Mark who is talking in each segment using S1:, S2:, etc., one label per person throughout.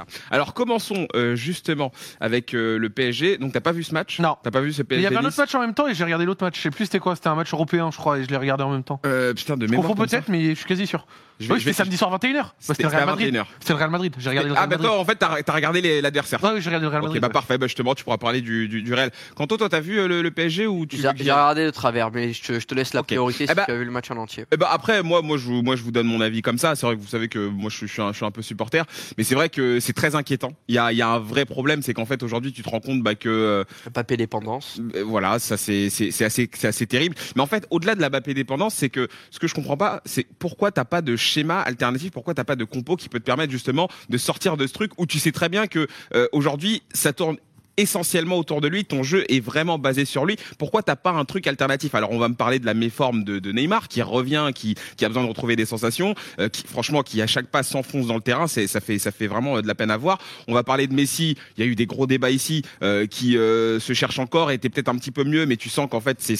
S1: ça. Alors commençons euh, justement avec euh, le PSG. Donc t'as pas vu ce match?
S2: Non.
S1: T'as pas vu ce PSG
S2: Il y avait un autre match en même temps et j'ai regardé l'autre match. Je sais plus c'était quoi, c'était un match européen, je crois, et je l'ai regardé en même temps.
S1: Euh, putain de
S2: Je
S1: mémoire.
S2: peut-être, mais je suis quasi sûr.
S1: Je vais-
S2: Oui, c'était samedi soir 21h. Bah,
S1: C'était
S2: C'était le Real Madrid.
S1: 21h.
S2: C'était le Real Madrid. J'ai regardé le
S1: Ah
S2: Real
S1: bah
S2: Madrid.
S1: toi en fait t'as regardé les- l'adversaire.
S2: Ouais, oui, j'ai regardé le Real
S1: Ok
S2: Madrid.
S1: bah parfait bah justement tu pourras parler du, du, du Real. Quentin toi t'as vu le, le PSG ou tu
S3: J'ai regardé de travers, mais je te, je te laisse la priorité
S1: Eh
S3: si
S1: bah-
S3: tu as vu le match en entier.
S1: Eh ben après moi moi je vous moi je vous donne mon avis comme ça c'est vrai que vous savez que moi je suis, je suis, un, je suis un peu supporter mais c'est vrai que c'est très inquiétant il y a y a un vrai problème c'est qu'en fait aujourd'hui tu te rends compte bah que euh,
S3: Papé dépendance.
S1: Euh, Voilà, ça c'est c'est c'est assez c'est assez terrible. Mais en fait, au-delà de la Mbappé dépendance, c'est que ce que je comprends pas, c'est pourquoi t'as pas de schéma alternatif, pourquoi t'as pas de compo qui peut te permettre justement de sortir de ce truc où tu sais très bien que euh, aujourd'hui ça tourne essentiellement autour de lui, ton jeu est vraiment basé sur lui. Pourquoi t'as pas un truc alternatif? Alors on va me parler de la méforme de, Neymar qui revient, qui, qui a besoin de retrouver des sensations, euh, qui franchement qui à chaque pas s'enfonce dans le terrain, c'est ça fait ça fait vraiment euh, de la peine à voir. On va parler de Messi. Il y a eu des gros débats ici euh, qui euh, se cherchent encore, était peut-être un petit peu mieux, mais tu sens qu'en fait c'est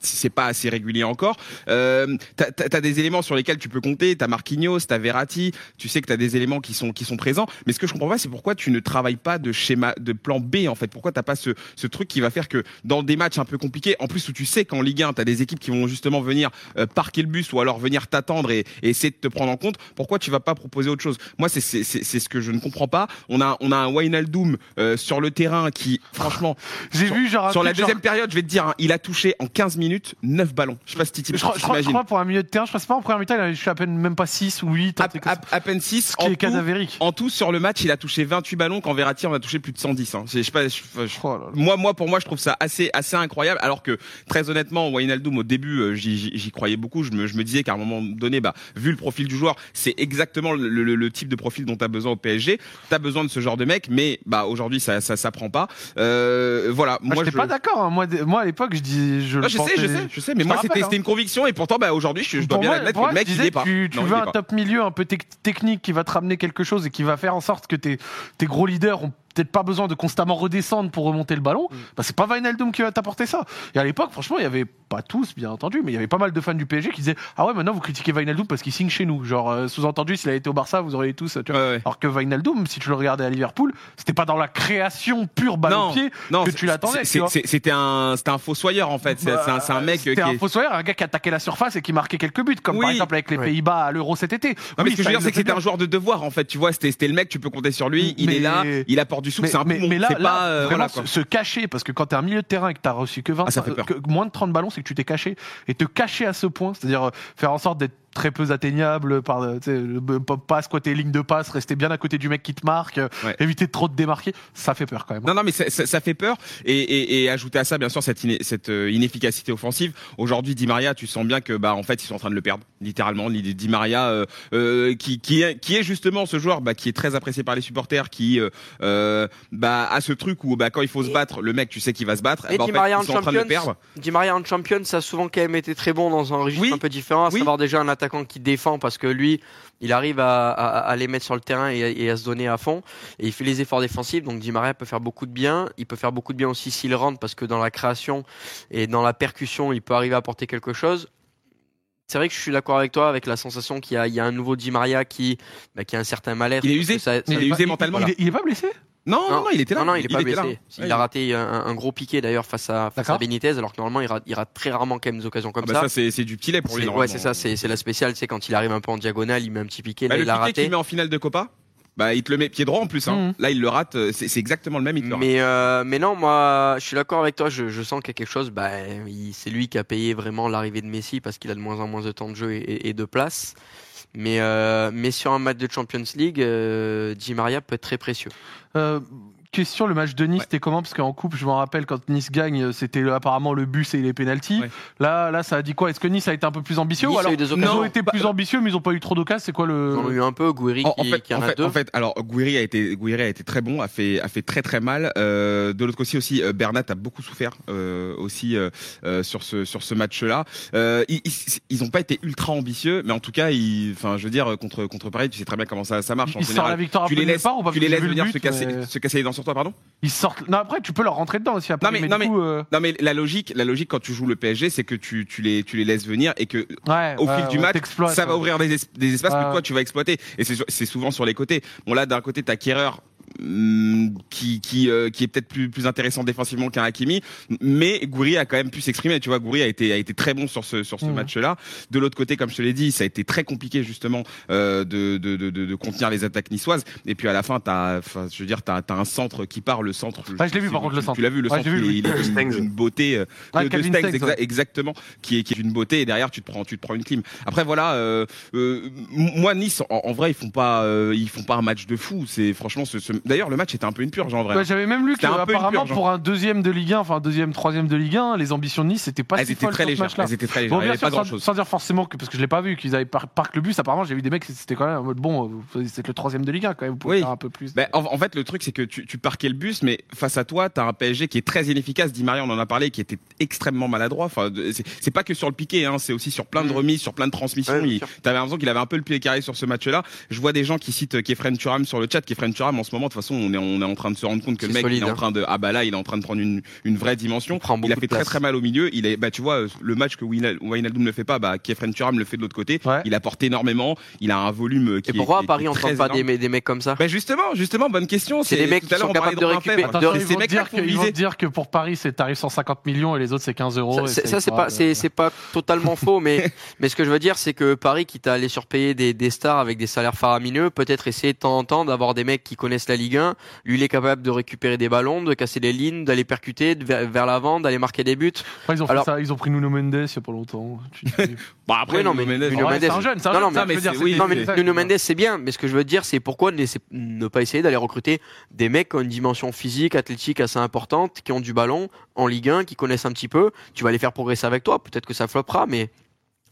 S1: c'est pas assez régulier encore. Euh, t'as t'as des éléments sur lesquels tu peux compter. T'as Marquinhos, t'as Verratti. Tu sais que t'as des éléments qui sont qui sont présents. Mais ce que je comprends pas, c'est pourquoi tu ne travailles pas de schéma de plan B en fait. Pourquoi t'as pas ce ce truc qui va faire que dans des matchs un peu compliqués, en plus où tu sais qu'en Ligue 1 t'as des équipes qui vont justement venir euh, parquer le bus ou alors venir t'attendre et, et essayer de te prendre en compte. Pourquoi tu vas pas proposer autre chose? Moi c'est ce que je ne comprends pas. On a on a un Wijnaldum euh, sur le terrain qui franchement
S2: J'ai vu, genre,
S1: sur la
S2: genre-
S1: deuxième période, je vais te dire, hein, il a touché en 15 minutes 9 ballons. Je sais pas si tu
S2: Je crois, je, crois, je crois pour un milieu de terrain, je crois pas en première mi-temps, il a- je suis à peine même pas 6 ou 8.
S1: À, peine 6
S2: Ce qui
S1: en
S2: est
S1: tout,
S2: cadavérique.
S1: en tout sur le match, il a touché 28 ballons quand Verratti en a touché plus de 110. Hein. Je sais pas, je- je-
S2: Oh
S1: moi, moi, pour moi, je trouve ça assez, assez incroyable. Alors que très honnêtement, Wijnaldum au début, euh, j'y- croyais beaucoup. Je me, je me disais qu'à un moment donné, bah, vu le profil du joueur, c'est exactement le, le- le type de profil dont tu as besoin au PSG. Tu as besoin de ce genre de mec, mais bah aujourd'hui, ça, ça, ça prend pas. Euh, voilà.
S2: Moi,
S1: moi, je
S2: pas d'accord. hein. Moi, à l'époque, je dis, je
S1: Ah,
S2: le
S1: je
S2: pensais-
S1: sais, je sais, je sais, mais
S2: Je
S1: moi
S2: te
S1: c'était
S2: hein.
S1: une conviction et pourtant bah aujourd'hui je, dois bien
S2: moi-
S1: admettre que le mec il est pas.
S2: Tu, tu
S1: Non, il
S2: veux un
S1: pas.
S2: top milieu un peu tec- technique qui va te ramener quelque chose et qui va faire en sorte que tes, tes gros leaders ont peut-être pas besoin de constamment redescendre pour remonter le ballon. Bah, c'est pas Wijnaldum qui va t'apporter ça. Et à l'époque, franchement, il y avait pas tous, bien entendu, mais il y avait pas mal de fans du PSG qui disaient Ah ouais, maintenant vous critiquez Wijnaldum parce qu'il signe chez nous. Genre, euh, sous-entendu, s'il avait été au Barça, vous auriez tous. Tu vois.
S1: Ouais, ouais.
S2: Alors que Wijnaldum, si tu le regardais à Liverpool, c'était pas dans la création pure balle
S1: Non,
S2: au pied
S1: non,
S2: que tu l'attendais.
S1: C'était un, c'était un fossoyeur en fait. C'est
S2: Bah,
S1: un, un mec
S2: C'était
S1: qui
S2: un
S1: est.
S2: fossoyeur, un gars qui attaquait la surface et qui marquait quelques buts, comme par exemple avec les. Pays-Bas à l'Euro cet été.
S1: Non, mais ce que je veux dire, c'est que c'était un joueur de devoir en fait. Tu vois, c'était c'était le mec, tu peux compter sur lui. Il
S2: Mais-
S1: est là, il apporte du souffle.
S2: Mais,
S1: C'est un
S2: mais-
S1: poumon.
S2: mais là,
S1: C'est
S2: là,
S1: pas euh,
S2: vraiment,
S1: voilà
S2: se, cacher, parce que quand t'es un milieu de terrain et que t'as reçu que 20,
S1: Ah, ça fait peur.
S2: que moins de 30 ballons, c'est que tu t'es caché. Et te cacher à ce point, c'est-à-dire euh, faire en sorte d'être très peu atteignable par tu sais, le- pas- pas squatter les lignes de passe, rester bien à côté du mec qui te marque,
S1: Ouais.
S2: éviter de trop te démarquer, ça fait peur quand même.
S1: Non, non, mais ça, ça- ça fait peur. Et, et, et ajouter à ça, bien sûr, cette, iné- cette euh, inefficacité offensive. Aujourd'hui, Di Maria, tu sens bien que, bah, en fait, ils sont en train de le perdre, littéralement. Di Di Maria, euh, euh, qui, qui, est, qui est justement ce joueur, bah, qui est très apprécié par les supporters, qui, euh, bah, a ce truc où, bah, quand il faut se battre, le mec, tu sais qu'il va se battre.
S3: Et
S1: bah,
S3: Di
S1: fait,
S3: Maria en
S1: sont en
S3: en Champions, ça a souvent quand même été très bon dans un registre
S1: Oui.
S3: un peu différent, à
S1: Oui.
S3: savoir déjà un attaquant qui défend parce que lui, il arrive à, à- à les mettre sur le terrain et, à- et à se donner à fond. Et il fait les efforts défensifs, donc Di Maria peut faire beaucoup de bien. Il peut faire beaucoup de bien aussi s'il rentre parce que dans la création et dans la percussion, il peut arriver à apporter quelque chose. C'est vrai que je suis d'accord avec toi, avec la sensation qu'il y a, il y a un nouveau Di Maria qui, bah, qui a un certain malaise.
S1: Il est usé.
S3: ça- ça-
S1: Il est usé mentalement,
S2: Il, est- il est pas blessé?
S1: Non, non, non, il était là.
S3: non, non, il est pas
S1: était là.
S3: blessé. Il
S1: Ouais,
S3: a raté un, un gros piqué d'ailleurs face à, face à
S2: D'accord.
S3: Benitez, alors que normalement il rate, il rate très rarement quand même des occasions comme
S1: Ah bah
S3: ça.
S1: ça, c'est du petit lait pour lui.
S3: Ouais, c'est ça, c'est la spéciale. C'est quand il arrive un peu en diagonale, il met un petit piqué,
S1: Bah,
S3: là,
S1: le
S3: il a
S1: piqué qu'il
S3: raté.
S1: met en finale de Copa, bah, il te le met pied droit en plus. Hein.
S2: Mhm.
S1: Là, il le rate. euh, C'est exactement le même. Il te le rate.
S3: Mais, euh, mais non, moi, je suis d'accord avec toi. Je, je sens qu'il y a quelque chose. Bah, c'est lui qui a payé vraiment l'arrivée de Messi parce qu'il a de moins en moins de temps de jeu et de place. Mais, euh, mais sur un match de Champions League, euh, Di Maria peut être très précieux.
S2: Question, le match de Nice,
S1: Ouais.
S2: c'était comment? Parce qu'en coupe, je me rappelle, quand Nice gagne, c'était apparemment le bus et les pénalties.
S1: Ouais.
S2: Là, là, ça a dit quoi? Est-ce que Nice a été un peu plus ambitieux
S3: Nice
S2: ou
S3: a
S2: alors
S3: eu des
S2: ils ont été
S1: bah,
S2: plus ambitieux, mais ils n'ont pas eu trop d'occasions? C'est quoi le
S3: Ils ont eu un peu. Gouiri
S1: En, en
S3: qui,
S1: fait,
S3: qui en
S1: en,
S3: a
S1: fait,
S3: deux.
S1: en fait, alors Gouiri a été, Gouiri a été très bon, a fait, a fait très très mal. Euh, de l'autre côté aussi, euh, Bernat a beaucoup souffert euh, aussi euh, euh, sur ce sur ce match-là. Euh, ils, ils, ils ont pas été ultra ambitieux, mais en tout cas, ils, enfin, je veux dire contre contre Paris, tu sais très bien comment ça ça marche en
S2: Ils
S1: général.
S2: la victoire
S1: tu les laisses,
S2: part ou pas?
S1: tu les laisses venir
S2: le
S1: se
S2: but,
S1: casser,
S2: mais-
S1: se casser les dents sur toi. pardon
S2: Ils sortent. Non, après, tu peux leur rentrer dedans aussi. Après,
S1: Non, mais-
S2: mais,
S1: non, mais-
S2: euh,
S1: Non mais la logique, la logique quand tu joues le PSG, c'est que tu, tu les tu les laisses venir et que
S2: ouais,
S1: au
S2: ouais,
S1: fil du match, ça va ouvrir des, es- des espaces que toi tu vas exploiter. Et c'est souvent sur les côtés. Bon là, d'un côté, t'as qui qui euh, qui est peut-être plus plus intéressant défensivement qu'un Hakimi, mais Gouiri a quand même pu s'exprimer. Tu vois, Gouiri a été a été très bon sur ce sur ce
S2: Mhm.
S1: match-là. De l'autre côté, comme je te l'ai dit, ça a été très compliqué justement euh, de, de, de de de contenir les attaques niçoises. Et puis à la fin, t'as, enfin, je veux dire, t'as t'as un centre qui part, le centre.
S2: Ouais, je l'ai vu, par contre, le centre.
S1: Tu l'as vu le
S2: Ouais,
S1: centre,
S2: vu,
S1: il est-
S2: oui.
S1: il est
S4: Stengs.
S1: d'une beauté. euh,
S2: Ouais,
S1: de, Stengs,
S2: Stengs,
S1: exa-
S2: ouais.
S1: exactement, qui est, qui est d'une beauté et derrière tu te prends, tu te prends une clim. Après voilà, euh, euh, moi Nice, en, en vrai ils font pas, euh, ils font pas un match de fou. C'est franchement, ce, ce- d'ailleurs le match était un peu une purge en vrai.
S2: Ouais, J'avais même lu
S1: un peu purge, hein.
S2: pour un deuxième de Ligue 1, enfin un deuxième, troisième de Ligue 1, les ambitions de Nice, c'était pas
S1: elles
S2: si
S1: étaient
S2: folles
S1: très légères. Elles étaient très légères.
S2: Bon, bien
S1: pas
S2: sûr,
S1: grand
S2: sans,
S1: chose.
S2: sans dire forcément que, parce que je l'ai pas vu, qu'ils avaient par, parc le bus, apparemment j'ai vu des mecs, c'était quand même en mode bon, euh, c'est le troisième de Ligue 1 quand même, vous pouvez
S1: Oui.
S2: faire un peu plus.
S1: Ben, en, en fait, le truc, c'est que tu, tu parquais le bus, mais face à toi, t'as un PSG qui est très inefficace. Di Maria, on en a parlé, qui était extrêmement maladroit. Enfin, c'est pas que sur le piqué, hein, c'est aussi sur plein de
S3: Mm.
S1: remises, sur plein de transmissions.
S3: Ouais.
S1: T'avais l'impression qu'il avait un peu le pied carré sur ce match-là. Je vois des gens qui citent Kefren Turam sur le chat. Kefren Turam, en ce moment, de toute façon, on est, on est en train de se rendre compte que le mec,
S3: solide,
S1: il est en
S3: hein.
S1: train de, ah bah là, il est en train de prendre une, une vraie dimension.
S3: Il prend
S1: a fait très très mal au milieu. Il est, bah tu vois, le match que Wijnal- Wijnaldum ne fait pas, bah Kefren Turam le fait de l'autre côté.
S2: Ouais.
S1: Il apporte énormément. Il a un volume qui
S3: Et pourquoi
S1: qui est-
S3: à Paris
S1: qui
S3: on tente pas des, des mecs comme ça
S1: Ben justement, justement, bonne question.
S3: C'est des mecs qui sont capables de récupérer-
S1: ces
S2: te
S1: mecs-là
S2: dire que, pour Paris, c'est tarif 150 millions et les autres, c'est 15 euros.
S3: Ça, c'est- pas, c'est, pas totalement faux, mais, mais ce que je veux dire, c'est que Paris, quitte à aller surpayer des, des stars avec des salaires faramineux, peut-être essayer de temps en temps d'avoir des mecs qui connaissent la Ligue 1. Lui, il est capable de récupérer des ballons, de casser les lignes, d'aller percuter de- vers, vers l'avant, d'aller marquer des buts.
S2: Ouais, ils ont fait
S3: Alors-
S2: ça, ils ont pris Nuno Mendes il y a pas longtemps.
S1: Bon après,
S3: Oui, non, mais
S1: Nuno Mendes,
S2: c'est
S3: Mendes-
S2: un jeune, c'est un
S3: Non,
S2: jeune,
S3: Nuno. Mendes, c'est bien, mais ce que je veux dire, c'est pourquoi ne, ne pas essayer d'aller recruter des mecs qui ont une dimension physique, athlétique assez importante, qui ont du ballon en Ligue 1, qui connaissent un petit peu. Tu vas les faire progresser avec toi. Peut-être que ça floppera, mais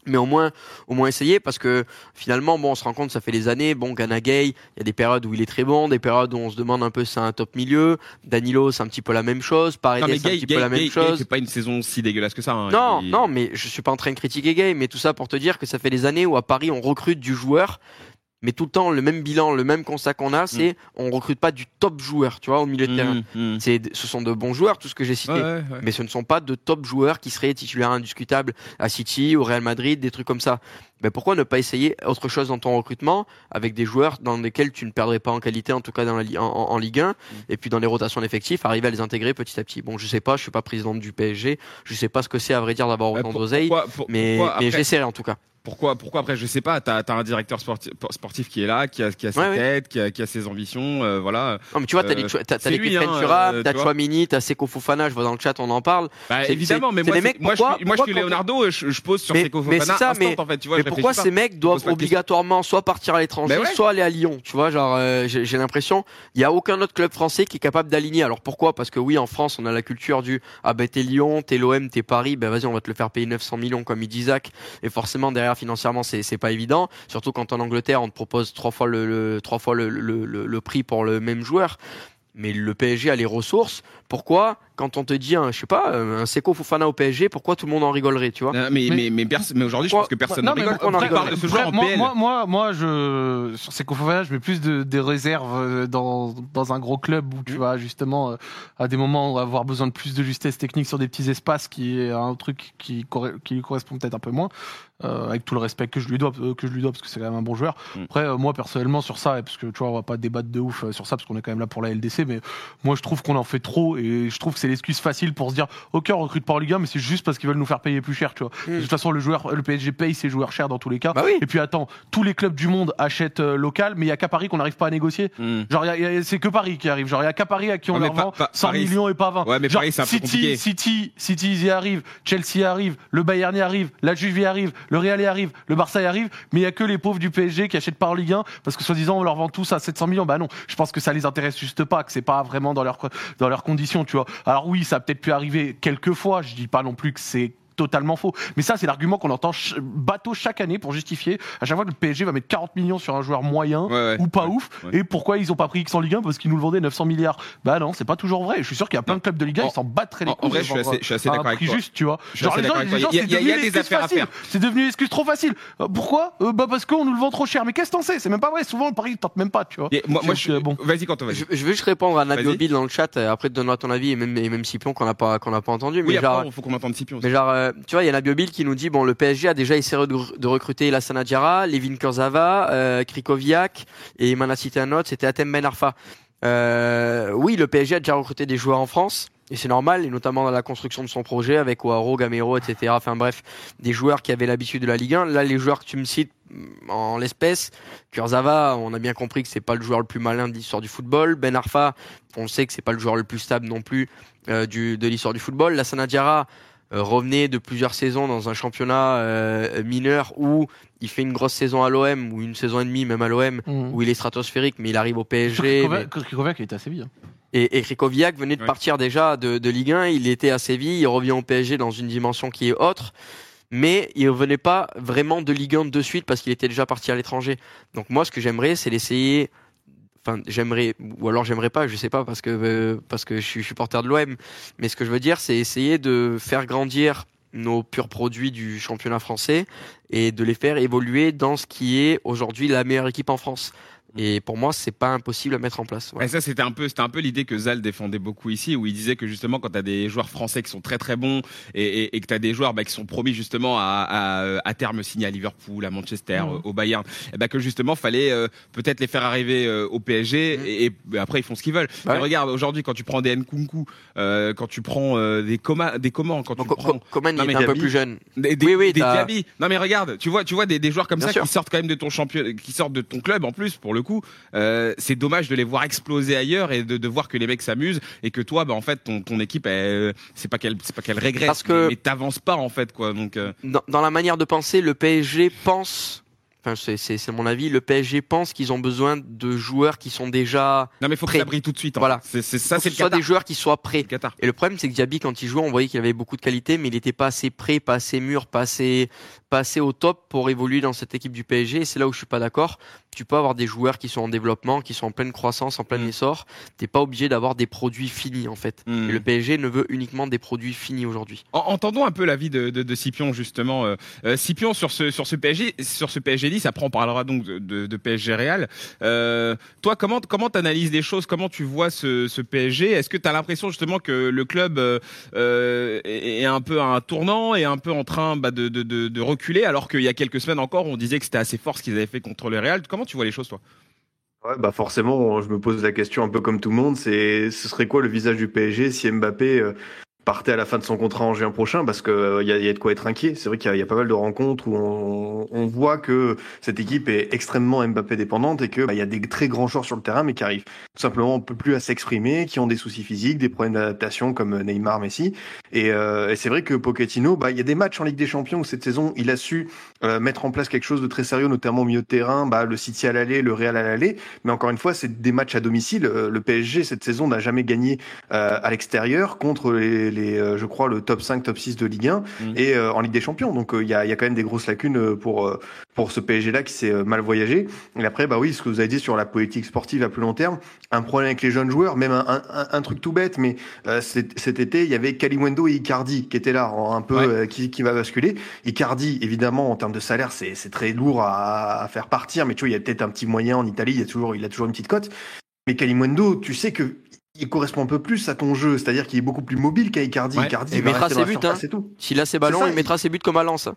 S3: mais au moins au moins essayer parce que finalement bon on se rend compte ça fait des années bon Gana Gay il y a des périodes où il est très bon des périodes où on se demande un peu c'est un top milieu Danilo c'est un petit peu la même chose Paredes c'est un petit
S1: Gay,
S3: peu la
S1: Gay,
S3: même
S1: Gay
S3: chose
S1: fait pas une saison si dégueulasse que ça. hein.
S3: non,
S1: Il-
S3: non, mais je suis pas en train de critiquer Gay, mais tout ça pour te dire que ça fait des années où à Paris on recrute du joueur, mais tout le temps le même bilan, le même constat qu'on a, c'est on recrute pas du top joueur, tu vois, au milieu de terrain.
S1: Mm, mm.
S3: C'est, ce sont de bons joueurs, tout ce que j'ai cité.
S1: Ouais, ouais, ouais.
S3: Mais ce ne sont pas de top joueurs qui seraient titulaires indiscutables à City, au Real Madrid, des trucs comme ça. Mais pourquoi ne pas essayer autre chose dans ton recrutement avec des joueurs dans lesquels tu ne perdrais pas en qualité, en tout cas dans la, li- en, en- en Ligue 1, et puis dans les rotations d'effectifs, arriver à les intégrer petit à petit. Bon, je sais pas, je suis pas président du PSG, je sais pas ce que c'est à vrai dire d'avoir autant d'oseille, mais, mais j'essaierai en tout cas.
S1: Pourquoi, pourquoi après, je sais pas, t'as as un directeur sportif, sportif qui est là, qui a, qui a sa
S3: Ouais,
S1: qui a, qui a ses ambitions, euh, voilà.
S3: Non, mais tu vois, t'as
S1: Euh,
S3: les, t'as les Kefren
S1: hein, euh,
S3: t'as. Chouamini, t'as Seko Fofana, je vois dans le chat, on en parle.
S1: Bah, évidemment, mais moi, c'est-
S3: mecs,
S1: moi,
S3: pourquoi-
S1: moi, je suis Leonardo, je, je pose sur
S3: Mais-
S1: Seko
S3: mais
S1: Fofana
S3: c'est ça,
S1: instant,
S3: mais-
S1: en fait, tu vois,
S3: mais pourquoi
S1: réfléchis
S3: ces
S1: pas.
S3: mecs doivent
S1: pas
S3: obligatoirement soit partir à l'étranger,
S1: ouais.
S3: soit aller à Lyon Tu vois, genre, euh, j'ai j'ai l'impression, il y a aucun autre club français qui est capable d'aligner. Alors pourquoi? Parce que oui, en France, on a la culture du ah ben t'es Lyon, t'es l'OM, t'es Paris, ben vas-y, on va te le faire payer 900 millions comme il dit Zach. Et forcément derrière financièrement, c'est pas évident. Surtout quand en Angleterre, on te propose trois fois le, trois fois le- le prix pour le même joueur. Mais le PSG a les ressources. Pourquoi quand on te dit, un, je sais pas, un Seko Fofana au PSG, pourquoi tout le monde en rigolerait, tu vois
S1: Non, mais,
S2: Mais-
S1: mais, mais, perso- mais aujourd'hui, je pense que personne
S2: Non,
S1: ne
S2: mais
S1: rigole.
S3: on en
S1: parle
S3: rigole
S1: de ce en
S2: moi,
S1: PL.
S2: moi, moi, moi, je sur ces Fofana, je mets plus de, des réserves euh, dans, dans un gros club où tu
S1: Mm.
S2: vas justement euh, à des moments où avoir besoin de plus de justesse technique sur des petits espaces, qui est un truc qui, qui lui correspond peut-être un peu moins, euh, avec tout le respect que je lui dois, euh, que je lui dois parce que c'est quand même un bon joueur.
S1: Mm.
S2: Après, euh, moi personnellement sur ça, et parce que tu vois, on va pas débattre de ouf euh, sur ça parce qu'on est quand même là pour la LDC, mais moi je trouve qu'on en fait trop et je trouve que c'est l'excuse facile pour se dire, ok, on recrute pas en Ligue 1, mais c'est juste parce qu'ils veulent nous faire payer plus cher, tu vois.
S3: Mm.
S2: De toute façon, le joueur, le PSG paye ses joueurs chers dans tous les cas.
S3: Bah oui.
S2: Et puis attends, tous les clubs du monde achètent euh, local, mais il y a qu'à Paris qu'on n'arrive pas à négocier.
S1: Hmm.
S2: Genre, y a- il y a- c'est que Paris qui arrive. Genre, il y a qu'à Paris à qui on leur vend
S1: pa-
S2: 100
S1: Paris,
S2: millions et pas 20.
S1: Ouais, mais
S2: Genre,
S1: Paris, peu
S2: City,
S1: compliqué.
S2: City, City, ils y arrivent, Chelsea y arrive, le Bayern y arrive, la Juve y arrive, le Real y arrive, le Barça y arrive, mais il y a que les pauvres du PSG qui achètent pas en Ligue 1 parce que soi-disant on leur vend tous à 700 millions. Bah non, je pense que ça les intéresse juste pas, que c'est pas vraiment dans leurs dans leurs conditions, tu vois. Alors oui, ça a peut-être pu arriver quelques fois. Je dis pas non plus que c'est totalement faux. Mais ça, c'est l'argument qu'on entend ch- bateau chaque année pour justifier à chaque fois que le PSG va mettre 40 millions sur un joueur moyen
S1: Ouais, ouais.
S2: ou pas
S1: Ouais,
S2: ouf.
S1: ouais.
S2: Et pourquoi ils ont pas pris X en Ligue 1 Parce qu'ils nous le vendaient 900 milliards. Bah non, c'est pas toujours vrai. Je suis sûr qu'il y a plein de clubs de Ligue 1
S1: En-
S2: qui s'en battraient les
S1: en- en
S2: couilles
S1: vrai, je suis assez- je suis assez
S2: à
S1: d'accord avec toi.
S2: juste, tu vois.
S1: Je suis
S2: Genre,
S1: assez
S2: les gens,
S1: d'accord avec
S2: les
S1: toi.
S2: gens,
S1: Il y a-
S2: c'est devenu
S1: des affaires à
S2: facile.
S1: faire.
S2: C'est devenu une excuse trop facile. Euh, pourquoi? Euh, Bah parce qu'on nous le vend trop cher. Mais qu'est-ce que t'en sais? C'est même pas vrai. Souvent, le pari, il tente même pas, tu vois.
S1: Moi, je
S2: bon.
S1: Vas-y, quand on va.
S3: Je, veux juste répondre à. Nabil dans le chat, euh, après tu donneras ton avis, et même, Scipion qu'on n'a pas, qu'on n'a pas entendu.
S1: Oui,
S3: mais genre,
S1: faut qu'on entende Scipion.
S3: Mais genre, euh, tu vois, il y a Nabil Bill qui nous dit bon, le PSG a déjà essayé de, recruter Lassana Diarra, Levin Kurzawa, euh, Krikoviak et il m'en a cité un autre, c'était Atem Ben Arfa. Euh, oui, le PSG a déjà recruté des joueurs en France. Et c'est normal, et notamment dans la construction de son projet avec Oaro, Gamero, etc. Enfin bref, des joueurs qui avaient l'habitude de la Ligue 1. Là, les joueurs que tu me cites mm, en l'espèce, Kurzawa, on a bien compris que c'est pas le joueur le plus malin de l'histoire du football. Ben Arfa, on sait que c'est pas le joueur le plus stable non plus du, de l'histoire du football. Lassana Diarra, euh, revenait de plusieurs saisons dans un championnat euh, mineur où il fait une grosse saison à l'OM ou une saison et demie même à l'OM
S2: Mmh.
S3: où il est stratosphérique mais il arrive au PSG
S2: Krikoviak, il était à Séville. hein.
S3: et, et Krikoviak venait de
S1: Ouais.
S3: partir déjà de, de Ligue 1 il était à Séville il revient au PSG dans une dimension qui est autre mais il revenait pas vraiment de Ligue 1 de suite parce qu'il était déjà parti à l'étranger donc moi ce que j'aimerais c'est l'essayer enfin j'aimerais ou alors j'aimerais pas je sais pas parce que euh, parce que je suis supporter de l'OM mais ce que je veux dire c'est essayer de faire grandir nos purs produits du championnat français et de les faire évoluer dans ce qui est aujourd'hui la meilleure équipe en France et pour moi c'est pas impossible à mettre en place Voilà.
S1: Et ça, c'était un peu, c'était un peu l'idée que Zal défendait beaucoup ici, où il disait que justement, quand tu as des joueurs français qui sont très très bons et, et, et que tu as des joueurs bah, qui sont promis justement à, à, à terme signer à Liverpool, à Manchester, euh, au Bayern, et bah, que justement, fallait euh, peut-être les faire arriver euh, au PSG
S3: Mhm.
S1: et, bah, après ils font ce qu'ils veulent.
S3: Ouais.
S1: Mais regarde, aujourd'hui, quand tu prends des Nkunku, euh, quand tu prends des Coma, des comment, quand tu prends
S3: Co- Coman
S1: Non,
S3: un peu plus jeune
S1: des, des,
S3: Oui, oui,
S1: des. Non mais regarde, tu vois, tu vois des, des joueurs comme
S3: Bien
S1: ça
S3: sûr.
S1: qui sortent quand même de ton champion, qui sortent de ton club en plus pour le coup. Euh, c'est dommage de les voir exploser ailleurs et de, de voir que les mecs s'amusent et que toi, bah en fait, ton, ton équipe, elle, c'est pas qu'elle, c'est pas qu'elle régresse,
S3: Parce que-
S1: mais, t'avances pas en fait quoi. Donc euh,
S3: dans, dans la manière de penser, le PSG pense, enfin c'est- c'est c'est mon avis, le PSG pense qu'ils ont besoin de joueurs qui sont déjà,
S1: non mais faut que
S3: Prêt.
S1: ça brille tout de suite. hein.
S3: Voilà.
S1: C'est, c'est ça,
S3: faut
S1: c'est
S3: que
S1: le
S3: ce soit
S1: Qatar.
S3: des joueurs qui soient prêts.
S1: le.
S3: Et le problème, c'est que Diaby, quand il jouait, on voyait qu'il avait beaucoup de qualité, mais il n'était pas assez prêt, pas assez mûr, pas assez, pas assez au top pour évoluer dans cette équipe du PSG. Et c'est là où je suis pas d'accord. Tu peux avoir des joueurs qui sont en développement, qui sont en pleine croissance, en plein
S1: Mm.
S3: essor. T'es pas obligé d'avoir des produits finis, en fait.
S1: Mm.
S3: Et le PSG ne veut uniquement des produits finis aujourd'hui.
S1: En- Entendons un peu l'avis de, de, de Scipion justement. Euh, euh, Scipion sur ce sur ce PSG sur ce PSG 10, après on parlera donc de, de, de PSG Real. Euh, toi comment comment t'analyses les choses? Comment tu vois ce, ce PSG Est-ce que tu as l'impression justement que le club euh, euh, est, est un peu à un tournant et un peu en train bah, de, de, de, de alors qu'il y a quelques semaines encore on disait que c'était assez fort ce qu'ils avaient fait contre le Real. Comment tu vois les choses toi?
S4: Bah forcément, je me pose la question un peu comme tout le monde, c'est ce serait quoi le visage du PSG si Mbappé euh, partait à la fin de son contrat en juin prochain parce que euh, il y, a, y a de quoi être inquiet. C'est vrai qu'il y, y a pas mal de rencontres où on, on voit que cette équipe est extrêmement Mbappé dépendante et que bah, il y a des très grands joueurs sur le terrain mais qui arrivent tout simplement plus à s'exprimer, qui ont des soucis physiques, des problèmes d'adaptation comme Neymar, Messi. Et, euh, et c'est vrai que Pochettino, bah il y a des matchs en Ligue des Champions où cette saison il a su euh, mettre en place quelque chose de très sérieux, notamment au milieu de terrain, bah le City à l'aller, le Real à l'aller. Mais encore une fois, c'est des matchs à domicile. Euh, Le PSG cette saison n'a jamais gagné euh, à l'extérieur contre les, les euh, je crois, le top 5, top 6 de Ligue 1
S1: Mhm.
S4: et euh, en Ligue des Champions. Donc euh, il y, a, y a quand même des grosses lacunes euh, pour pour ce PSG là qui s'est mal voyagé. Et après, bah oui, ce que vous avez dit sur la politique sportive à plus long terme, un problème avec les jeunes joueurs, même un, un, un- truc tout bête, mais euh, cet, été, il y avait Kalimundo et Icardi qui étaient là, un peu
S1: Ouais.
S4: euh, qui, qui va basculer. Icardi, évidemment, en termes de salaire, c'est c'est très lourd à, à faire partir, mais tu vois, il y a peut-être un petit moyen en Italie, il y a toujours, il a toujours une petite cote. Mais Kalimundo, tu sais que il correspond un peu plus à ton jeu, c'est-à-dire qu'il est beaucoup plus mobile.
S1: Ouais.
S4: Icardi,
S3: Et
S4: il va
S3: mettra ses buts, hein. S'il a ses ballons,
S4: ça,
S3: il
S4: il-
S3: mettra ses buts comme à Lens.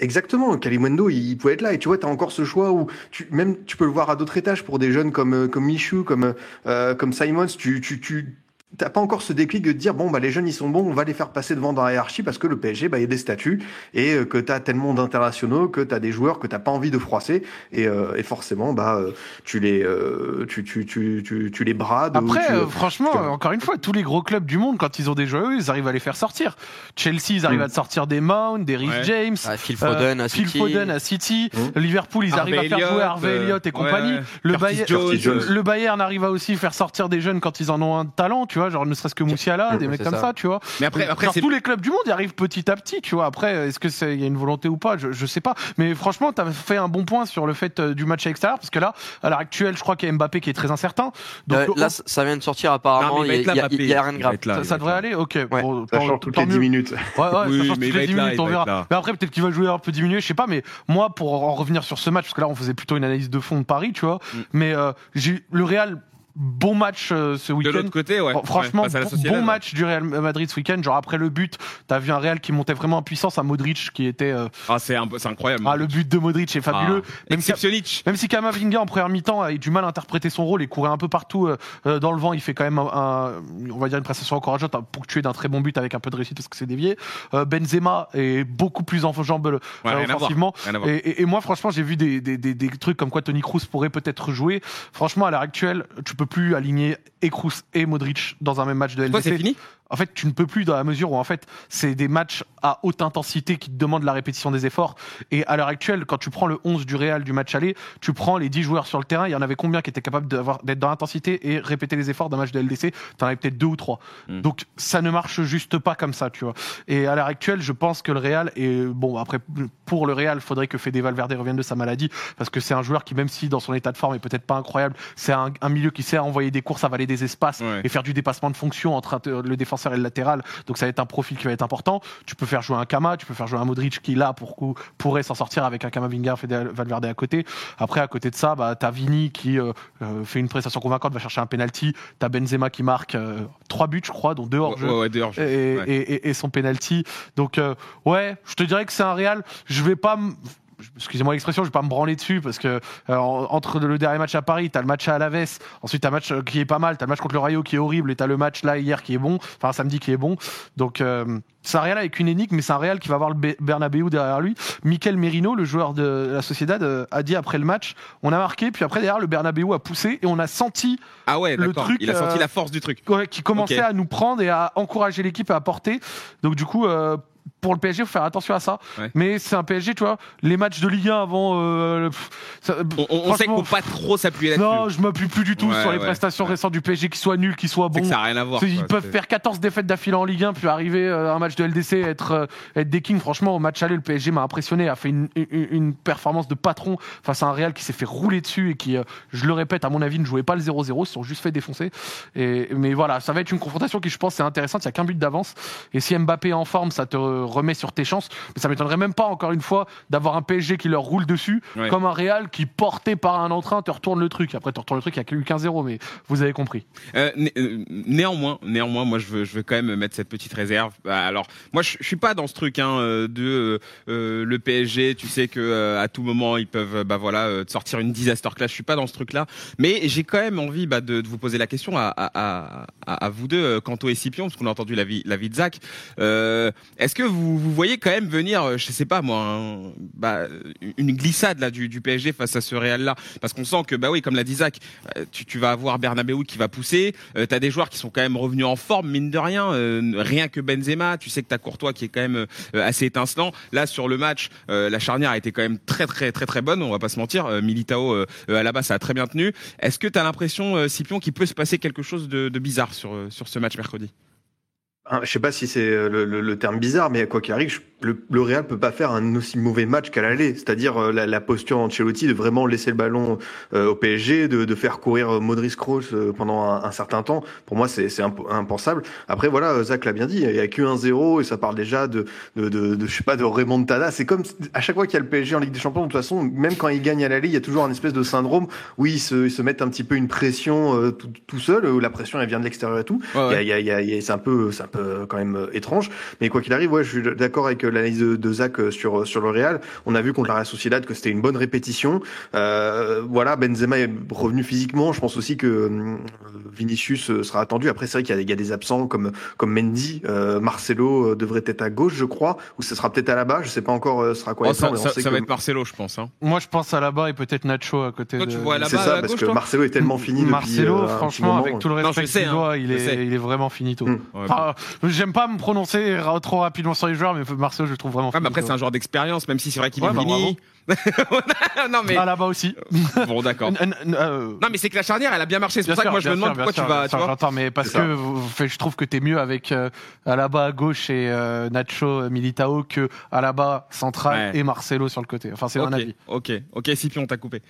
S4: Exactement, Kalimundo, il pouvait être là et tu vois, tu as encore ce choix où tu même tu peux le voir à d'autres étages pour des jeunes comme euh, comme Michou, comme euh, comme Simons, tu tu tu t'as pas encore ce déclic de dire bon bah les jeunes ils sont bons, on va les faire passer devant dans la hiérarchie parce que le PSG bah il y a des statuts et euh, que tu as tellement d'internationaux que tu as des joueurs que t'as pas envie de froisser et, euh, et forcément bah euh, tu les euh, tu, tu, tu, tu, tu les brades
S2: Après,
S4: tu-
S2: euh, franchement,
S4: tu-
S2: encore une fois, tous les gros clubs du monde, quand ils ont des joueurs, ils arrivent à les faire sortir. Chelsea, ils arrivent
S4: Mm.
S2: à te sortir des Mount, des
S1: Ouais.
S2: James.
S3: Ah, Phil
S2: euh,
S3: Foden à
S2: Phil
S3: City.
S2: Foden à City. Liverpool, ils
S1: Harvey
S2: arrivent à faire jouer Harvey Elliott et compagnie.
S1: ouais.
S2: Le, le Bayern arrive à aussi faire sortir des jeunes quand ils en ont un talent, tu vois. Vois, genre ne serait-ce que Moussiala, des mecs comme
S3: ça.
S2: ça, tu vois.
S1: Mais après, après
S2: Genre,
S1: c'est
S2: tous les clubs du monde y arrivent petit à petit, tu vois. Après, est-ce que c'est il y a une volonté ou pas? Je, je sais pas. Mais franchement, t'as fait un bon point sur le fait euh, du match à l'extérieur, parce que là, à l'heure actuelle, je crois qu'il y a Mbappé qui est très incertain. Donc
S3: Euh,
S2: on-
S3: là, ça vient de sortir apparemment.
S1: il
S3: y, a-
S1: Mbappé.
S3: il y a rien de grave.
S1: là,
S2: ça, devrait aller, ok.
S3: Ouais.
S2: Bon,
S4: Ça change toutes les 10
S2: mieux.
S4: minutes.
S2: Ouais, ouais,
S1: Oui,
S2: ça change toutes les
S1: être
S2: 10
S1: là,
S2: minutes, on verra. Mais après, peut-être qu'il va jouer un peu diminué, je sais pas. Mais moi, pour en revenir sur ce match, parce que là, on faisait plutôt une analyse de fond de Paris, tu vois.
S1: Mm.
S2: Mais euh, j'ai le Real, bon match euh, ce
S1: De
S2: week-end.
S1: l'autre côté, ouais.
S2: Franchement,
S1: Ouais,
S2: bon-
S1: Sociedad,
S2: bon
S1: ouais.
S2: match du Real Madrid ce week-end. Genre après le but, t'as vu un Real qui montait vraiment en puissance, à Modric qui était. euh,
S1: Ah, c'est un incroyable.
S2: ah, le but de Modric est fabuleux.
S1: Ah,
S2: Même si même si Kamavinga en première mi-temps a eu du mal à interpréter son rôle et courait un peu partout euh, euh, dans le vent, il fait quand même un, un- on va dire une prestation encourageante hein, pour tuer d'un très bon but avec un peu de réussite parce que c'est dévié. Euh, Benzema est beaucoup plus en jambes
S1: Ouais,
S2: offensivement. Et, et- et moi, franchement, j'ai vu des, des, des, des trucs comme quoi Tony Kroos pourrait peut-être jouer. Franchement, à l'heure actuelle, tu peux plus aligner et Kroos et Modric dans un même match de
S1: c'est
S2: LDC.
S1: fini?
S2: En fait, tu ne peux plus dans la mesure où en fait, c'est des matchs à haute intensité qui te demandent la répétition des efforts. Et à l'heure actuelle, quand tu prends le 11 du Real du match aller, tu prends les 10 joueurs sur le terrain, il y en avait combien qui étaient capables d'être dans l'intensité et répéter les efforts d'un match de LDC T'en avais peut-être deux ou trois.
S1: Mm.
S2: Donc ça ne marche juste pas comme ça, tu vois. Et à l'heure actuelle, je pense que le Real est bon. Après, pour le Real, faudrait que Fede Valverde revienne de sa maladie parce que c'est un joueur qui, même si dans son état de forme est peut-être pas incroyable, c'est un, un milieu qui sait envoyer des courses, avaler des espaces
S1: Ouais.
S2: et faire du dépassement de fonction entre le défenseur et le latéral. Donc ça va être un profil qui va être important. Tu peux faire jouer un Kama, tu peux faire jouer un Modric qui là pour coup pourrait s'en sortir avec un Kamavinga, Valverde à côté. Après à côté de ça, bah t'as Vini qui euh, euh, fait une prestation convaincante, va chercher un penalty. T'as Benzema qui marque euh, trois buts, je crois, dont deux hors jeu
S1: Ouais, ouais,
S2: et,
S1: ouais.
S2: et- et- et son penalty. Donc euh, ouais, je te dirais que c'est un Real. Je vais pas Excusez-moi l'expression, je vais pas me branler dessus parce que euh, en- entre le dernier match à Paris, t'as le match à Alaves, ensuite t'as un match euh, qui est pas mal, t'as le match contre le Rayo qui est horrible et t'as le match là hier qui est bon, enfin samedi qui est bon. Donc euh, c'est un Real avec une énigme, mais c'est un Real qui va avoir le Be- Bernabeu derrière lui. Mikel Merino, le joueur de la Sociedad, euh, a dit après le match, on a marqué, puis après derrière le Bernabeu a poussé et on a senti
S1: Ah ouais,
S2: le truc,
S1: Il a senti
S2: euh,
S1: la force du truc.
S2: ouais, qui commençait à nous prendre et à encourager l'équipe à porter. Donc du coup, euh, pour le PSG, faut faire attention à ça.
S1: Ouais.
S2: Mais c'est un PSG, tu vois, les matchs de Ligue 1 avant. euh, ça-
S1: On, on- sait
S2: franchement,
S1: faut pas trop s'appuyer là-dessus.
S2: Non, je m'appuie plus du tout
S1: Ouais,
S2: sur les
S1: ouais,
S2: prestations récentes du PSG qui soient nulles, qui soient
S1: C'est
S2: bons.
S1: ça n'a rien à voir.
S2: C'est- Ils
S1: quoi.
S2: peuvent
S1: C'est-
S2: faire 14 défaites d'affilée en Ligue 1 puis arriver euh, à un match de LDC être euh, être des kings. Franchement, au match aller, le PSG m'a impressionné, a fait une, une, une performance de patron face à un Real qui s'est fait rouler dessus et qui, euh, je le répète, à mon avis, ne jouait pas le 0-0, ils se sont juste fait défoncer. Et, mais voilà, ça va être une confrontation qui, je pense, est intéressante. Il y a qu'un but d'avance. Et si Mbappé est en forme, ça te remet sur tes chances. Mais ça m'étonnerait même pas, encore une fois, d'avoir un PSG qui leur roule dessus,
S1: Ouais.
S2: comme un Real qui, porté par un entrain, te retourne le truc. Après, te retourne le truc, il n'y a eu qu'un 0, mais vous avez compris.
S1: Euh, né- euh, néanmoins, néanmoins, moi je veux, je veux quand même mettre cette petite réserve. Bah, alors, moi je, je suis pas dans ce truc hein, euh, de euh, le PSG. Tu sais que euh, à tout moment ils peuvent, bah voilà, te sortir une disaster class. Je suis pas dans ce truc-là, mais j'ai quand même envie bah, de, de vous poser la question à, à, à, à- à vous deux, Kanto et Scipion, parce qu'on a entendu la vie, la vie de Zach. Est-ce que vous, vous voyez quand même venir, euh, je sais pas moi, bah, une glissade là du, PSG face à ce Real-là, parce qu'on sent que bah oui, comme l'a dit Zach, euh, tu, vas avoir Bernabeu qui va pousser. Euh, t'as des joueurs qui sont quand même revenus en forme, mine de rien. Euh, rien que Benzema, tu sais que t'as Courtois qui est quand même assez étincelant. Là, sur le match, la charnière a été quand même très très très très bonne. On va pas se mentir. Militao à la base, ça a très bien tenu. Est-ce que t'as l'impression, Scipion, qu'il peut se passer quelque chose de, de bizarre sur sur ce match mercredi?
S4: Je sais pas si c'est euh, le, terme bizarre, mais quoi qu'il arrive, le, le Real peut pas faire un aussi mauvais match qu'à l'aller. C'est-à-dire euh, la, la posture d'Ancelotti de vraiment laisser le ballon euh, au PSG, de, de faire courir euh, Modric Kroos euh, pendant un, un certain temps. Pour moi, c'est c'est imp- impensable. Après, voilà, euh, Zach l'a bien dit, il y a que 1-0 et ça parle déjà de, de, de, de, je sais pas, de remontada. C'est comme à chaque fois qu'il y a le PSG en Ligue des Champions, de toute façon, même quand ils gagnent à l'aller, il y a toujours un espèce de syndrome où ils se, ils se mettent un petit peu une pression euh, tout, tout seul, où la pression elle vient de l'extérieur et tout.
S1: Ouais,
S4: c'est un peu, c'est un peu quand même étrange. Mais quoi qu'il arrive, ouais, je suis d'accord avec l'analyse de, de Zach euh, sur euh, sur le Real. On a vu contre la Real Sociedad que c'était une bonne répétition. Euh, voilà, Benzema est revenu physiquement. Je pense aussi que Vinicius sera attendu. Après, c'est vrai qu'il y a, des- il y a des absents comme comme Mendy, euh, Marcelo devrait être à gauche, je crois, ou ce sera peut-être à la bas. Je sais pas encore ce sera quoi.
S1: Oh, ça, ça-
S4: sait
S1: ça
S4: que-
S1: va être Marcelo, je pense. Hein.
S2: Moi, je pense à là-bas et peut-être Nacho à côté
S1: Toi,
S2: de.
S1: tu vois là-bas
S4: C'est
S1: à
S4: ça,
S1: la
S4: parce
S1: gauche,
S4: que
S1: toi
S4: Marcelo est tellement fini depuis.
S2: Marcelo,
S4: euh, un petit
S2: franchement, avec tout le
S1: Non,
S2: respect
S1: je sais,
S2: qu'il
S1: hein,
S2: doit, il est, il est vraiment finito.
S4: Mm.
S1: Ouais,
S2: Enfin, j'aime pas me prononcer trop rapidement sur les joueurs, mais Marcelo, Je le trouve vraiment.
S1: Ouais, mais après, c'est un joueur d'expérience, même si c'est vrai qu'il
S2: Ouais,
S1: est
S2: bah,
S1: fini. non, mais.
S2: Ah là-bas aussi.
S1: Bon, d'accord.
S2: Euh,
S1: Non, mais c'est que la charnière, elle a bien marché. C'est
S2: Bien
S1: pour ça que moi, je me demande
S2: sûr,
S1: pourquoi tu
S2: sûr,
S1: vas, tu.
S2: J'entends, mais parce que vous- je trouve que t'es mieux avec euh, Alaba à gauche et euh, Nacho euh, Militao que Alaba central
S1: Ouais.
S2: et Marcelo sur le côté. Enfin, c'est
S1: Ok,
S2: un avis.
S1: ok, ok, Scipion, t'as coupé.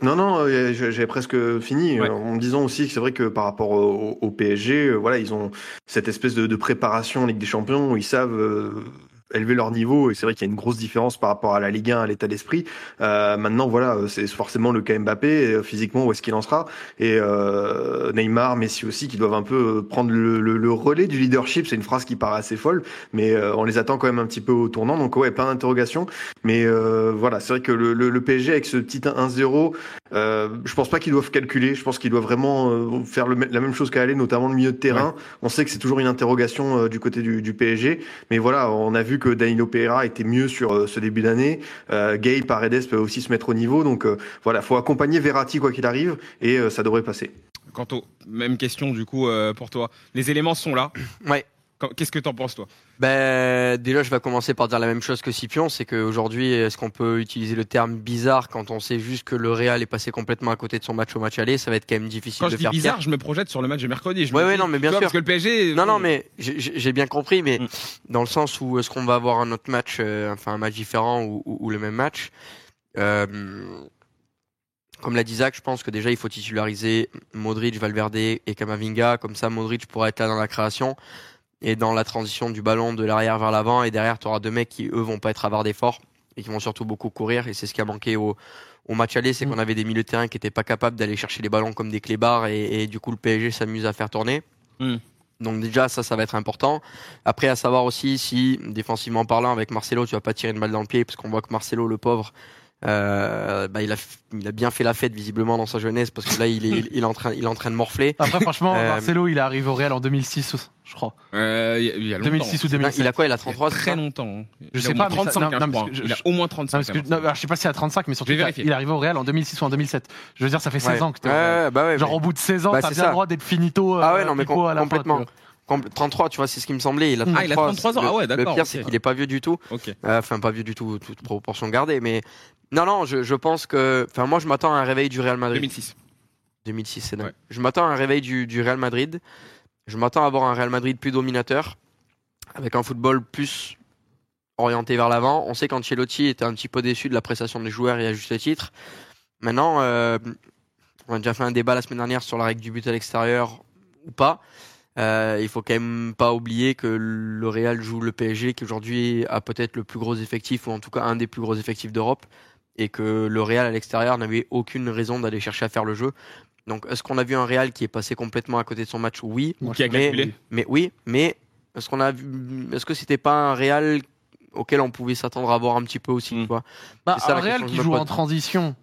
S4: Non, non, euh, j'ai- j'avais presque fini
S1: Ouais.
S4: euh, en me disant aussi que c'est vrai que par rapport au, au PSG, euh, voilà, ils ont cette espèce de, de préparation en Ligue des Champions où ils savent euh, élever leur niveau et c'est vrai qu'il y a une grosse différence par rapport à la Ligue 1, à l'état d'esprit. Euh, maintenant, voilà, c'est forcément le cas Mbappé, euh, physiquement, où est-ce qu'il en sera? Et euh, Neymar, Messi aussi, qui doivent un peu euh, prendre le, le- le relais du leadership. C'est une phrase qui paraît assez folle, mais euh, on les attend quand même un petit peu au tournant. Donc ouais, plein d'interrogations. Mais euh, voilà, c'est vrai que le, le, PSG avec ce petit 1-0, euh, je pense pas qu'ils doivent calculer. Je pense qu'ils doivent vraiment faire la même chose qu'à aller, notamment le milieu de terrain. On sait que c'est toujours une interrogation du côté du, du PSG, mais voilà, on a vu que Danilo Pereira était mieux sur euh, ce début d'année. Euh, Gay Paredes peut aussi se mettre au niveau, donc euh, voilà, faut accompagner Verratti quoi qu'il arrive, et euh, ça devrait passer.
S1: Quant au même question du coup euh, pour toi. Les éléments sont là.
S3: Ouais.
S1: Qu'est-ce que t'en penses toi?
S3: Ben, déjà, je vais commencer par dire la même chose que Scipion, c'est qu'aujourd'hui, est-ce qu'on peut utiliser le terme bizarre quand on sait juste que le Real est passé complètement à côté de son match au match aller Ça va être quand même difficile
S1: Quand
S3: de
S1: je dis
S3: faire
S1: bizarre,
S3: pire.
S1: je me projette sur le match de mercredi. Je
S3: Ouais,
S1: me
S3: ouais,
S1: dis,
S3: non, mais bien sûr.
S1: Parce que le PSG.
S3: Non, non, mais j'ai- bien compris, mais
S1: Mm.
S3: dans le sens où est-ce qu'on va avoir un autre match, euh, enfin un match différent ou, ou- ou le même match euh, Comme l'a dit Zach, je pense que déjà il faut titulariser Modric, Valverde et Kamavinga. Comme ça, Modric pourra être là dans la création et dans la transition du ballon de l'arrière vers l'avant. Et derrière, tu auras deux mecs qui, eux, vont pas être avares d'efforts et qui vont surtout beaucoup courir. Et c'est ce qui a manqué au, au match aller, c'est
S2: Mm.
S3: qu'on avait des milieux de terrain qui étaient pas capables d'aller chercher les ballons comme des clébards et, et du coup le PSG s'amuse à faire tourner.
S1: Mm.
S3: Donc déjà ça, ça va être important. Après à savoir aussi si défensivement parlant avec Marcelo, tu vas pas tirer une balle dans le pied parce qu'on voit que Marcelo le pauvre. Euh, bah, il, a, il a bien fait la fête visiblement dans sa jeunesse parce que là il est, il est, en, train, il est en train de morfler.
S2: Après, franchement,
S3: Euh,
S2: Marcelo, il est arrivé au Real en 2006, je crois.
S1: euh, il y a- il y a longtemps.
S2: 2006 ou
S3: Il
S2: 2007.
S3: a quoi Il a
S1: Il y a
S3: 33 c'est
S1: très
S3: ça
S1: longtemps. hein.
S2: Je
S1: Il
S2: sais
S1: a au
S2: pas,
S1: moins
S2: mais ça-
S1: 35,
S2: non,
S1: hein,
S2: non,
S1: je crois.
S2: parce que je-
S1: Il a au moins 35.
S2: Non, parce que,
S1: Marcelo.
S2: non, alors, je sais pas si à 35, mais surtout, il a- il arrivé au Real en 2006 ou en 2007. Je veux dire, ça fait 16
S3: Ouais.
S2: ans que t'es
S3: Ouais,
S2: au Real.
S3: ouais, bah ouais,
S2: Genre,
S3: mais-
S2: au bout de 16 ans,
S3: Bah,
S2: t'as bien
S3: ça.
S2: le droit d'être finito. euh,
S3: Ah ouais, non, mais com- complètement.
S2: tu vois.
S3: Compl- 33, tu vois, c'est ce qui me semblait. Il a
S1: Ah, il a 33 ans.
S3: Le-
S1: Ah ouais,
S3: Le
S1: d'accord,
S3: pire,
S1: ok.
S3: c'est qu'il est pas vieux du tout. Euh, Enfin, pas vieux du tout, toute proportion gardée. Mais non, non, je, je pense que. Enfin, moi, je m'attends à un réveil du Real Madrid.
S1: 2006.
S3: 2006, c'est dingue.
S1: Ouais.
S3: Je m'attends à un réveil du, du Real Madrid. Je m'attends à avoir un Real Madrid plus dominateur, avec un football plus orienté vers l'avant. On sait qu'Ancelotti était un petit peu déçu de la prestation des joueurs et à juste titre. Maintenant, euh, on a déjà fait un débat la semaine dernière sur la règle du but à l'extérieur ou pas. Euh, il faut quand même pas oublier que le Real joue le PSG, qui aujourd'hui a peut-être le plus gros effectif, ou en tout cas un des plus gros effectifs d'Europe, et que le Real à l'extérieur n'avait aucune raison d'aller chercher à faire le jeu. Donc, est-ce qu'on a vu un Real qui est passé complètement à côté de son match? Oui.
S1: Ou qui a
S3: mais,
S1: calculé?
S3: mais oui, mais est-ce qu'on a vu, est-ce que c'était pas un Real auquel on pouvait s'attendre à voir un petit peu aussi,
S1: Mm.
S3: tu vois?
S2: Bah,
S3: ça,
S2: un Real qui joue en transition,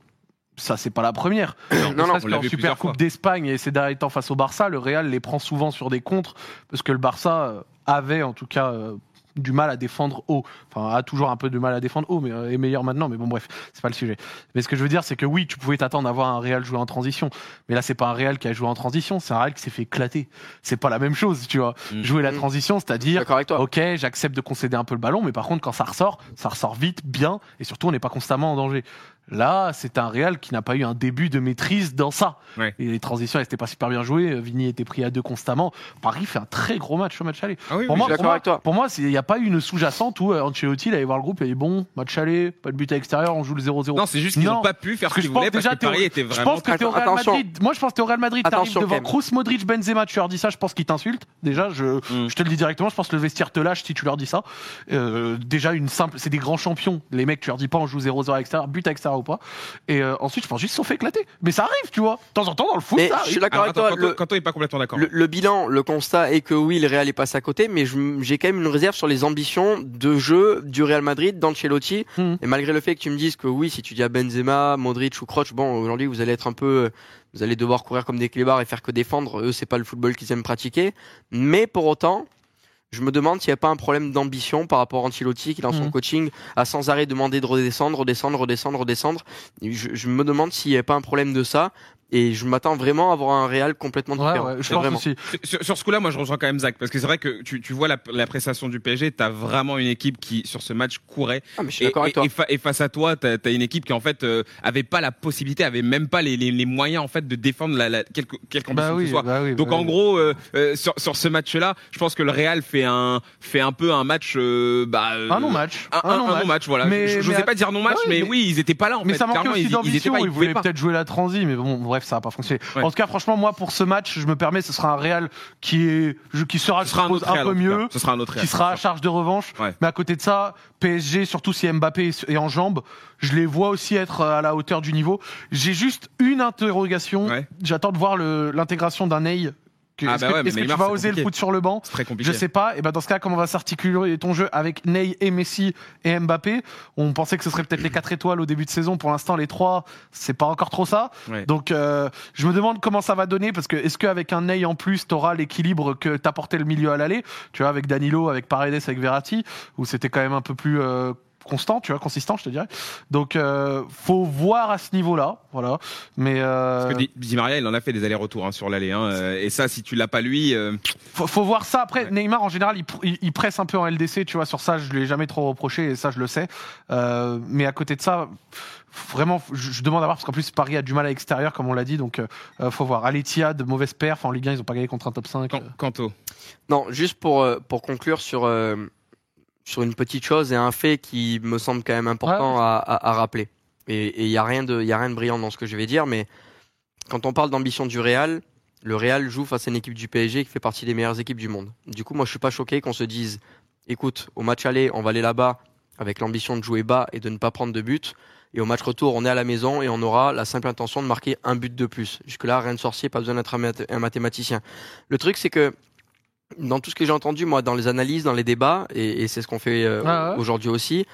S2: ça c'est pas la première.
S3: Non, non,
S2: Parce
S1: on l'a
S2: qu'en
S1: vu
S2: Super Coupe d'Espagne et ces derniers temps face au Barça, le Real les prend souvent sur des contres parce que le Barça euh, avait en tout cas euh, du mal à défendre haut. Enfin, a toujours un peu de mal à défendre haut, mais euh, est meilleur maintenant. Mais bon, bref, c'est pas le sujet. Mais ce que je veux dire, c'est que oui, tu pouvais t'attendre à voir un Real jouer en transition. Mais là, c'est pas un Real qui a joué en transition, c'est un Real qui s'est fait éclater. C'est pas la même chose, tu vois.
S1: Mm.
S2: Jouer la transition, c'est-à-dire. Ok, j'accepte de concéder un peu le ballon, mais par contre, quand ça ressort, ça ressort vite, bien, et surtout, on n'est pas constamment en danger. Là, c'est un Real qui n'a pas eu un début de maîtrise dans ça.
S1: Ouais.
S2: Et les transitions, elles n'étaient pas super bien jouées. Vini était pris à deux constamment. Paris fait un très gros match au match aller.
S1: Ah oui,
S2: Pour
S1: oui,
S2: moi,
S3: je
S2: pour moi,
S3: toi.
S2: pour moi, il n'y a pas eu une sous-jacente où euh, Ancelotti il allait voir le groupe et il dit bon, match aller, pas de but à l'extérieur, on joue le 0-0.
S1: Non, c'est juste qu'ils
S2: Non.
S1: n'ont pas pu faire
S2: Parce
S1: ce
S2: que
S1: qu'ils
S2: je pense
S1: voulaient parce
S2: déjà,
S1: que Paris était
S2: Je
S1: vraiment
S2: pense que t'es au Real
S3: Attention.
S2: Madrid. Moi, je pense que t'es au Real Madrid. T'arrives
S3: Attention,
S2: devant. Kroos, Modric, Benzema. Tu leur dis ça, je pense qu'ils t'insultent. Déjà, je,
S1: Mm.
S2: je te le dis directement. Je pense que le vestiaire te lâche si tu leur dis ça. Euh, déjà, une simple, c'est des grands champions. Les mecs, tu leur dis pas, on joue 0-0 à l'extérieur, but à l'extérieur ou pas. Et euh, ensuite, je pense juste qu'ils se sont fait éclater. Mais ça arrive, tu vois. De temps en temps, dans le foot,
S3: Mais
S2: ça
S3: je suis d'accord avec toi.
S1: Quentin-
S3: le-
S1: Quentin est pas complètement d'accord.
S3: Le, le bilan, le constat est que oui, le Real est passé à côté, mais j'ai quand même une réserve sur les ambitions de jeu du Real Madrid d'Ancelotti.
S2: Mhm.
S3: Et malgré le fait que tu me dises que oui, si tu dis à Benzema, Modric ou Kroos, bon, aujourd'hui vous allez être un peu, vous allez devoir courir comme des clébards et faire que défendre. Eux, c'est pas le football qu'ils aiment pratiquer. Mais pour autant, je me demande s'il n'y a pas un problème d'ambition par rapport à Ancelotti qui dans son
S2: Mhm.
S3: coaching a sans arrêt demandé de redescendre, redescendre, redescendre, redescendre. Je me demande s'il n'y a pas un problème de ça Et je m'attends vraiment à avoir un Real complètement
S2: Ouais,
S3: différent.
S2: ouais, je
S3: C'est
S2: pense
S3: vraiment.
S2: aussi.
S1: Sur, sur ce coup-là, moi, je rejoins quand même Zach parce que c'est vrai que tu, tu vois la, la prestation du PSG, t'as vraiment une équipe qui sur ce match courait
S3: Ah, mais je suis
S1: et,
S3: d'accord avec toi.
S1: et fa- et face à toi, t'as as une équipe qui en fait euh, avait pas la possibilité, avait même pas les, les, les moyens en fait de défendre la, la, quelque, quelque ambition
S2: Bah
S1: que
S2: oui,
S1: ce soit.
S2: bah oui,
S1: Donc
S2: bah
S1: en
S2: oui.
S1: gros, euh, euh, sur, sur ce match-là, je pense que le Real fait un fait un peu un match, euh, bah, euh,
S2: Un non-match.
S1: un, un- un non-match, voilà.
S2: Mais-
S1: je je
S2: mais
S1: n'osais
S2: à-
S1: pas dire non-match,
S2: Ah oui,
S1: mais,
S2: mais-
S1: oui, ils étaient pas là en
S2: Mais
S1: fait.
S2: ça
S1: Clairement,
S2: aussi
S1: ils, ils étaient
S2: d'ambition.
S1: pas,
S2: Ils,
S1: ils
S2: voulaient peut-être jouer la transi, mais bon, bref, ça n'a pas fonctionné.
S1: Ouais.
S2: En tout cas, franchement, moi, pour ce match, je me permets, ce sera un Real qui est, qui sera,
S1: Ce
S2: je
S1: sera un
S2: suppose, peu mieux,
S1: Ce sera un autre Real.
S2: qui sera à charge de revanche.
S1: Ouais.
S2: Mais à côté de ça, PSG, surtout si Mbappé est en jambes, je les vois aussi être à la hauteur du niveau. J'ai juste une interrogation.
S1: Ouais.
S2: J'attends de voir l'intégration d'un Ney. Que-
S1: Ah
S2: Est-ce
S1: bah ouais,
S2: est-ce que tu vas oser le foutre sur le banc
S1: C'est très compliqué.
S2: Je sais pas. Et ben dans ce cas, comment va s'articuler ton jeu avec Ney et Messi et Mbappé? On pensait que ce serait peut-être les quatre étoiles au début de saison. Pour l'instant, les trois, c'est pas encore trop ça.
S1: Ouais.
S2: Donc, euh, je me demande comment ça va donner parce que est-ce qu'avec un Ney en plus, t'auras l'équilibre que t'apportait le milieu à l'aller? Tu vois, avec Danilo, avec Paredes, avec Verratti, où c'était quand même un peu plus euh, constant, tu vois, consistant, je te dirais. Donc, euh, faut voir à ce niveau-là, voilà. Mais euh,
S1: Parce que Di, Maria, il en a fait des allers-retours hein, sur l'aller. Hein, euh, et ça, si tu l'as pas lui, euh,
S2: faut, faut voir ça. Après,
S1: Ouais.
S2: Neymar, en général, il, pr- il- il presse un peu en LDC, tu vois, sur ça, je lui ai jamais trop reproché, et ça, je le sais. Euh, mais à côté de ça, vraiment, je, je demande à voir, parce qu'en plus, Paris a du mal à l'extérieur, comme on l'a dit, donc euh, faut voir. Aletia, de mauvaise perf, en Ligue 1, ils ont pas gagné contre un top 5.
S1: Can- Canto.
S3: Non, juste pour, pour conclure sur, euh, sur une petite chose et un fait qui me semble quand même important
S2: Ouais.
S3: à, à- à rappeler. Et il n'y a, rien de- y a rien de brillant dans ce que je vais dire, mais quand on parle d'ambition du Real, le Real joue face à une équipe du PSG qui fait partie des meilleures équipes du monde. Du coup, moi, je suis pas choqué qu'on se dise, écoute, au match aller, on va aller là-bas avec l'ambition de jouer bas et de ne pas prendre de but. Et au match retour, on est à la maison et on aura la simple intention de marquer un but de plus. Jusque-là, rien de sorcier, pas besoin d'être un mathématicien. Le truc, c'est que dans tout ce que j'ai entendu, moi, dans les analyses, dans les débats, et, et c'est ce qu'on fait euh,
S2: ouais.
S3: aujourd'hui aussi,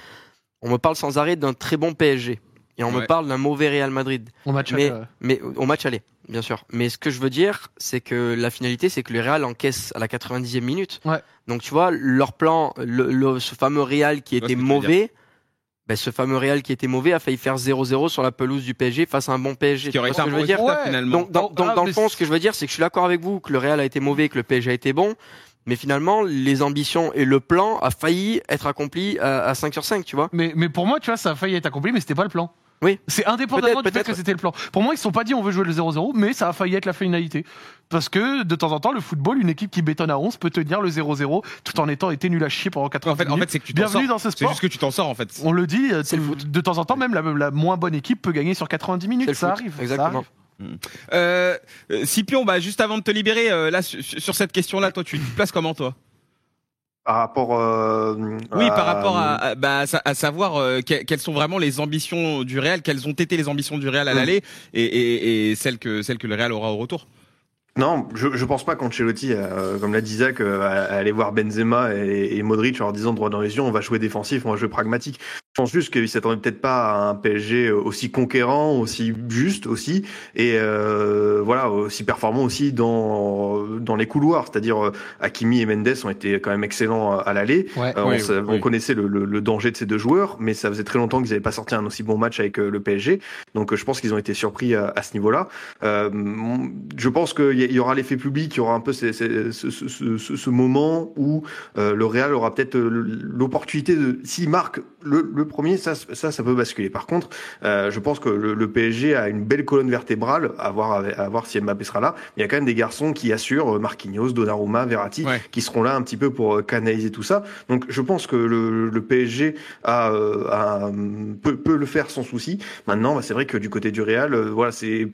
S3: on me parle sans arrêt d'un très bon PSG. Et on me
S1: Ouais.
S3: parle d'un mauvais Real Madrid.
S2: Au match
S3: Mais,
S2: aller,
S3: mais au match aller, bien sûr. Mais ce que je veux dire, c'est que la finalité, c'est que le Real encaisse à la 90e minute.
S2: Ouais.
S3: Donc tu vois, leur plan, le, le- ce fameux Real qui était mauvais, ben, ce fameux Real qui était mauvais a failli faire 0-0 sur la pelouse du PSG face à un bon PSG.
S1: Qui aurait
S3: Tu
S1: été
S3: vois
S1: un
S3: ce que je
S1: bon
S3: veux dire
S2: Ouais.
S1: finalement.
S3: donc, dans,
S2: ah,
S3: dans le fond, ce que je veux dire, c'est que je suis d'accord avec vous que le Real a été mauvais et que le PSG a été bon. Mais finalement, les ambitions et le plan a failli être accompli à, à 5 sur 5, tu vois.
S2: Mais, mais pour moi, tu vois, ça a failli être accompli, mais c'était pas le plan.
S3: Oui.
S2: C'est indépendamment du fait
S3: peut-être.
S2: que c'était le plan. Pour moi, ils se sont pas dit on veut jouer le 0-0, mais ça a failli être la finalité. Parce que de temps en temps, le football, une équipe qui bétonne à 11 peut tenir le 0-0 tout en étant été nul à chier pendant 80
S1: En fait, en
S2: minutes.
S1: fait c'est que tu t'en
S2: Bienvenue
S1: sors.
S2: dans ce
S1: C'est
S2: sport.
S1: juste que tu t'en sors en fait.
S2: On le dit,
S3: C'est le
S2: de-
S3: foot.
S2: de temps en temps, même la, la moins bonne équipe peut gagner sur 90 minutes.
S3: C'est
S2: Ça
S3: foot,
S2: arrive. ça
S3: exactement.
S2: arrive.
S1: Euh, euh, Scipion, bah, juste avant de te libérer, euh, là, sur, sur cette question-là, toi, tu te places comment, toi?
S4: Par rapport. euh,
S1: Oui,
S4: à-
S1: par rapport à, à- bah, à savoir euh, que- quelles sont vraiment les ambitions du Real, quelles ont été les ambitions du Real à
S4: Mm.
S1: l'aller et, et, et celles que celles que le Real aura au retour.
S4: Non, je, je pense pas qu'Ancelotti, euh, comme l'a dit Zach, euh, aller voir Benzema et, et Modric en leur disant droit dans les yeux, on va jouer défensif, on va jouer pragmatique. Je pense juste qu'il s'attendait peut-être pas à un PSG aussi conquérant, aussi juste aussi, et euh, voilà, aussi performant aussi dans dans les couloirs. C'est-à-dire euh, Hakimi et Mendes ont été quand même excellents à l'aller.
S2: Ouais.
S4: Euh,
S1: Oui,
S4: on, sa-
S1: oui.
S4: on connaissait le, le- le danger de ces deux joueurs, mais ça faisait très longtemps qu'ils n'avaient pas sorti un aussi bon match avec euh, le PSG. Donc euh, je pense qu'ils ont été surpris à, à ce niveau-là. Euh, je pense qu'il y, a- il y aura l'effet public, il y aura un peu ces- ces- ce, ce- ce- ce- moment où euh, le Real aura peut-être euh, l'opportunité de, s'il marque le, le premier, ça, ça, ça peut basculer. Par contre, euh, je pense que le, le PSG a une belle colonne vertébrale, à voir, à voir si Mbappé sera là. Il y a quand même des garçons qui assurent, euh, Marquinhos, Donnarumma, Verratti,
S1: Ouais.
S4: qui seront là un petit peu pour euh, canaliser tout ça. Donc je pense que le, le PSG a, a, peut, peut le faire sans souci. Maintenant, bah, c'est vrai que du côté du Real, euh, voilà, c'est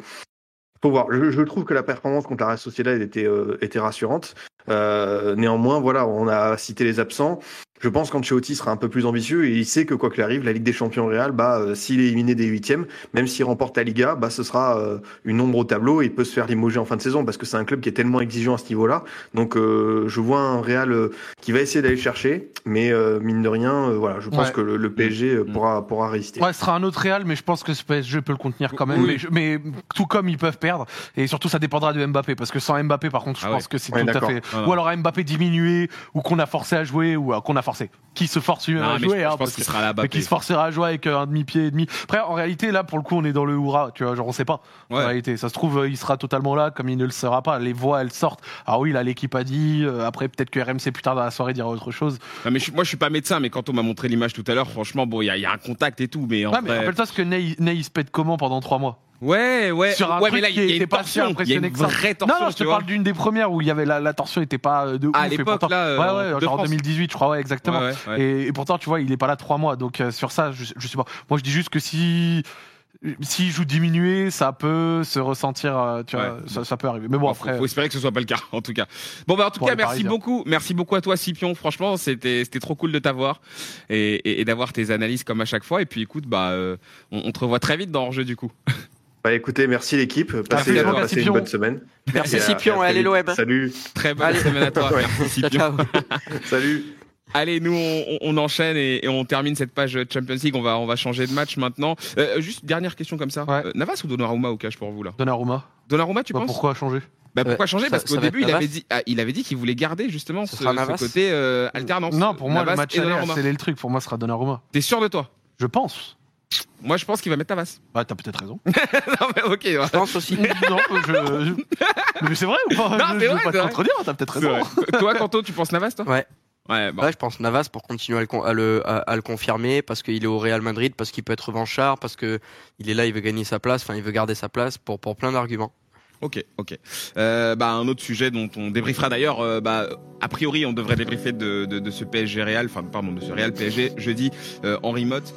S4: faut voir. Je, trouve que la performance contre la Real Sociedad était euh, était rassurante. Euh, néanmoins, voilà, on a cité les absents. Je pense qu'Ancelotti sera un peu plus ambitieux et il sait que quoi qu'il arrive, la Ligue des Champions Real, bah, euh, s'il est éliminé des huitièmes, même s'il remporte la Liga, bah, ce sera euh, une ombre au tableau et il peut se faire limoger en fin de saison parce que c'est un club qui est tellement exigeant à ce niveau-là. Donc, euh, je vois un Real euh, qui va essayer d'aller le chercher, mais euh, mine de rien, euh, voilà, je pense
S2: Ouais.
S4: que le, le PSG euh,
S1: Mm.
S4: pourra pourra résister.
S2: Ouais, ce sera un autre Real, mais je pense que ce PSG peut le contenir quand même.
S1: Oui.
S2: Mais, je- mais tout comme ils peuvent perdre, et surtout ça dépendra de Mbappé, parce que sans Mbappé, par contre, je
S1: Ah
S2: pense
S1: ouais.
S2: que c'est
S4: Ouais,
S2: tout à fait.
S1: Ah.
S2: Ou alors un Mbappé diminué, ou qu'on a forcé à jouer, ou qu'on a forcer. Qui se force
S1: Non,
S2: à
S1: mais
S2: jouer
S1: je,
S2: hein,
S1: je pense qu'il sera
S2: mais qui se forcera à jouer avec euh, un demi-pied et demi. Après, en réalité, là, pour le coup, on est dans le hurrah, tu vois, genre, on sait pas. En réalité, ça se trouve, euh, il sera totalement là, comme il ne le sera pas. Les voix, elles sortent. Ah oui, là, l'équipe a dit. euh, après, peut-être que RMC plus tard dans la soirée dira autre chose.
S1: Non, mais je- moi, je suis pas médecin, mais quand on m'a montré l'image tout à l'heure, franchement, bon, il y, a- il y a un contact et tout, mais en
S2: Ouais, mais
S1: vrai-
S2: rappelle-toi ce que Ney, Ney, il se pète comment pendant trois mois?
S1: Ouais, ouais.
S2: Sur un
S1: ouais,
S2: truc
S1: mais là,
S2: qui
S1: il y a une torsion.
S2: Impressionné que ça.
S1: vraie torsion,
S2: Non, non, je te parle d'une des premières où il y avait la, la torsion était pas euh, de
S1: à
S2: ouf. et
S1: l'époque, là, euh,
S2: ouais, ouais, genre en
S1: France.
S2: 2018, je crois, ouais, exactement.
S1: Ouais, ouais, ouais.
S2: Et, et pourtant, tu vois, il est pas là trois mois. Donc euh, sur ça, je, je sais pas. Moi, je dis juste que si s'il joue diminué, ça peut se ressentir. tu vois,
S1: Ouais.
S2: ça, ça peut arriver. Mais bon, après.
S1: faut, faut espérer que ce soit pas le cas, en tout cas. Bon, bah, en tout cas, merci
S2: Parisiens.
S1: beaucoup. Merci beaucoup à toi, Scipion. Franchement, c'était, c'était trop cool de t'avoir et, et, et d'avoir tes analyses comme à chaque fois. Et puis, écoute, bah, euh, on, on te revoit très vite dans Hors-jeu, du coup.
S4: Bah écoutez, merci l'équipe. Passez,
S2: Merci,
S4: euh,
S2: merci,
S4: passez une bonne semaine.
S3: Merci Scipion, allez l'OM.
S4: Salut,
S1: Très bonne
S3: Allez.
S1: semaine à toi.
S4: Ouais.
S1: Merci, Scipion.
S4: salut.
S1: Allez, nous, on, on enchaîne et, et on termine cette page Champions League. On va, on va changer de match maintenant. Euh, juste dernière question comme ça.
S2: Ouais.
S1: Euh, Navas ou Donnarumma au cash pour vous, là?
S2: Donnarumma.
S1: Donnarumma, tu
S2: Bah,
S1: penses?
S2: pourquoi changer?
S1: Bah, pourquoi changer?
S3: Ça-
S1: Parce qu'au début, il avait dit, ah, il avait dit qu'il voulait garder justement
S3: Ce
S1: ce, côté euh, alternance.
S2: Non, pour moi,
S1: Navas
S2: le match scellé le truc. Pour moi, ce sera Donnarumma.
S1: T'es sûr de toi?
S2: Je pense.
S1: Moi, je pense qu'il va mettre Navas.
S2: Ouais, t'as peut-être raison.
S1: non, mais ok. ouais.
S3: Je pense aussi.
S2: non, je, je- Mais c'est vrai ou pas?
S1: Non,
S2: Je,
S1: c'est
S2: je veux
S1: vrai,
S2: pas te
S1: c'est vrai.
S2: contredire, t'as peut-être
S1: C'est
S2: raison.
S1: vrai. toi, Kanto, tu penses Navas, toi?
S3: Ouais.
S1: Ouais, bon.
S3: Ouais, je pense Navas pour continuer à le, con- à le, à- à le confirmer parce qu'il est au Real Madrid, parce qu'il peut être revanchard, parce que il est là, il veut gagner sa place, enfin il veut garder sa place pour, pour plein d'arguments.
S1: Ok, ok. Euh, bah, un autre sujet dont on débriefera d'ailleurs, euh, bah, a priori, on devrait débriefer de, de, de ce PSG Real, enfin, pardon, de ce Real PSG jeudi euh, en remote.